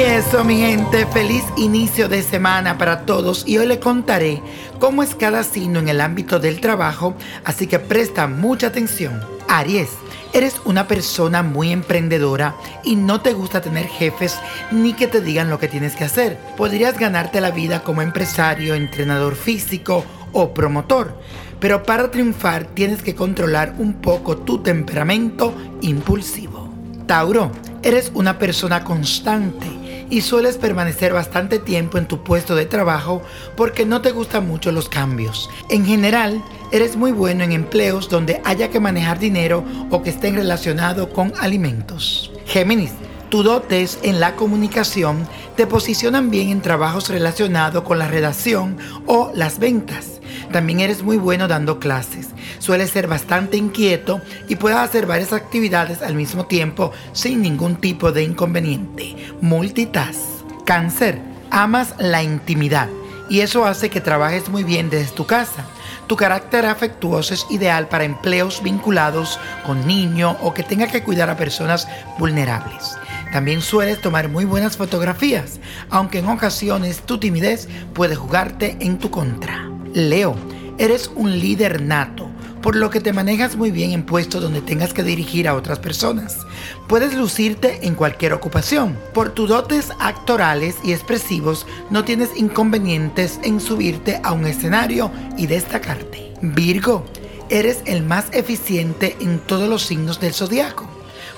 eso, mi gente, feliz inicio de semana para todos y hoy le contaré cómo es cada signo en el ámbito del trabajo, así que presta mucha atención. Aries, eres una persona muy emprendedora y no te gusta tener jefes ni que te digan lo que tienes que hacer. Podrías ganarte la vida como empresario, entrenador físico o promotor, pero para triunfar tienes que controlar un poco tu temperamento impulsivo. Tauro, eres una persona constante y sueles permanecer bastante tiempo en tu puesto de trabajo porque no te gustan mucho los cambios. En general, eres muy bueno en empleos donde haya que manejar dinero o que estén relacionados con alimentos. Géminis, tus dotes en la comunicación te posicionan bien en trabajos relacionados con la redacción o las ventas. También eres muy bueno dando clases. Sueles ser bastante inquieto y puedes hacer varias actividades al mismo tiempo sin ningún tipo de inconveniente. Multitask. Cáncer. Amas la intimidad y eso hace que trabajes muy bien desde tu casa. Tu carácter afectuoso es ideal para empleos vinculados con niños o que tenga que cuidar a personas vulnerables. También sueles tomar muy buenas fotografías, aunque en ocasiones tu timidez puede jugarte en tu contra. Leo, eres un líder nato, por lo que te manejas muy bien en puestos donde tengas que dirigir a otras personas. Puedes lucirte en cualquier ocupación. Por tus dotes actorales y expresivos no tienes inconvenientes en subirte a un escenario y destacarte. Virgo, eres el más eficiente en todos los signos del zodiaco.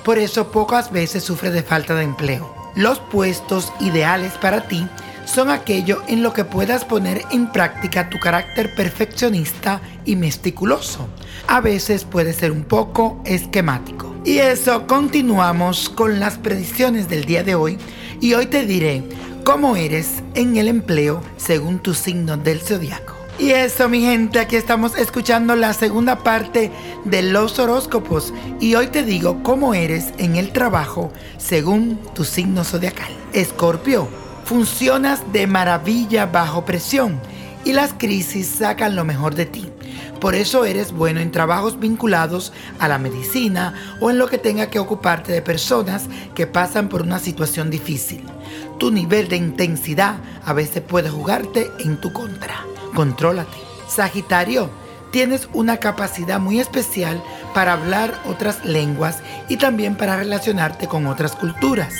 Por eso pocas veces sufres de falta de empleo. Los puestos ideales para ti son aquello en lo que puedas poner en práctica tu carácter perfeccionista y meticuloso. A veces puede ser un poco esquemático. Y eso continuamos con las predicciones del día de hoy y hoy te diré cómo eres en el empleo según tu signo del zodiaco. Y eso, mi gente, aquí estamos escuchando la segunda parte de los horóscopos. Y hoy te digo cómo eres en el trabajo según tu signo zodiacal. Escorpio, funcionas de maravilla bajo presión y las crisis sacan lo mejor de ti. Por eso eres bueno en trabajos vinculados a la medicina o en lo que tenga que ocuparte de personas que pasan por una situación difícil. Tu nivel de intensidad a veces puede jugarte en tu contra contrólate. Sagitario, tienes una capacidad muy especial para hablar otras lenguas y también para relacionarte con otras culturas.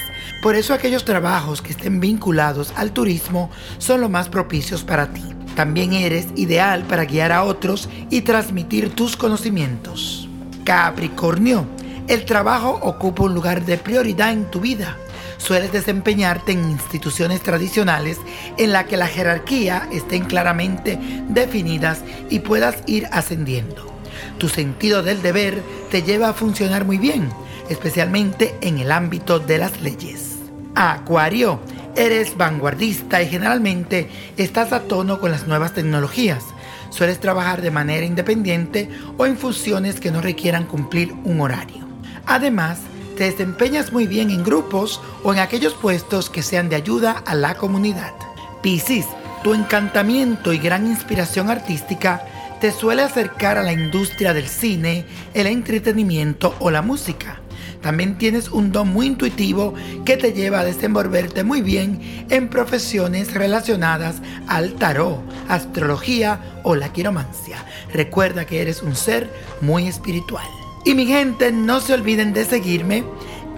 Por eso aquellos trabajos que estén vinculados al turismo son los más propicios para ti. También eres ideal para guiar a otros y transmitir tus conocimientos. Capricornio, el trabajo ocupa un lugar de prioridad en tu vida sueles desempeñarte en instituciones tradicionales en la que la jerarquía estén claramente definidas y puedas ir ascendiendo. Tu sentido del deber te lleva a funcionar muy bien, especialmente en el ámbito de las leyes. Acuario, eres vanguardista y generalmente estás a tono con las nuevas tecnologías. Sueles trabajar de manera independiente o en funciones que no requieran cumplir un horario. Además, te desempeñas muy bien en grupos o en aquellos puestos que sean de ayuda a la comunidad. Piscis, tu encantamiento y gran inspiración artística te suele acercar a la industria del cine, el entretenimiento o la música. También tienes un don muy intuitivo que te lleva a desenvolverte muy bien en profesiones relacionadas al tarot, astrología o la quiromancia. Recuerda que eres un ser muy espiritual. Y mi gente, no se olviden de seguirme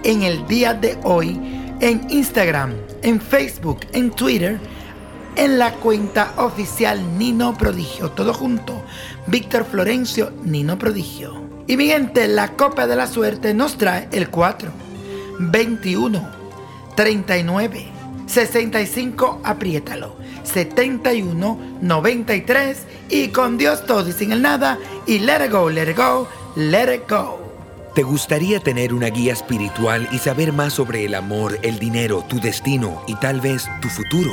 en el día de hoy en Instagram, en Facebook, en Twitter, en la cuenta oficial Nino Prodigio. Todo junto. Víctor Florencio, Nino Prodigio. Y mi gente, la copa de la suerte nos trae el 4, 21, 39, 65, apriétalo, 71, 93 y con Dios todo y sin el nada y let it go, let it go Let It Go. ¿Te gustaría tener una guía espiritual y saber más sobre el amor, el dinero, tu destino y tal vez tu futuro?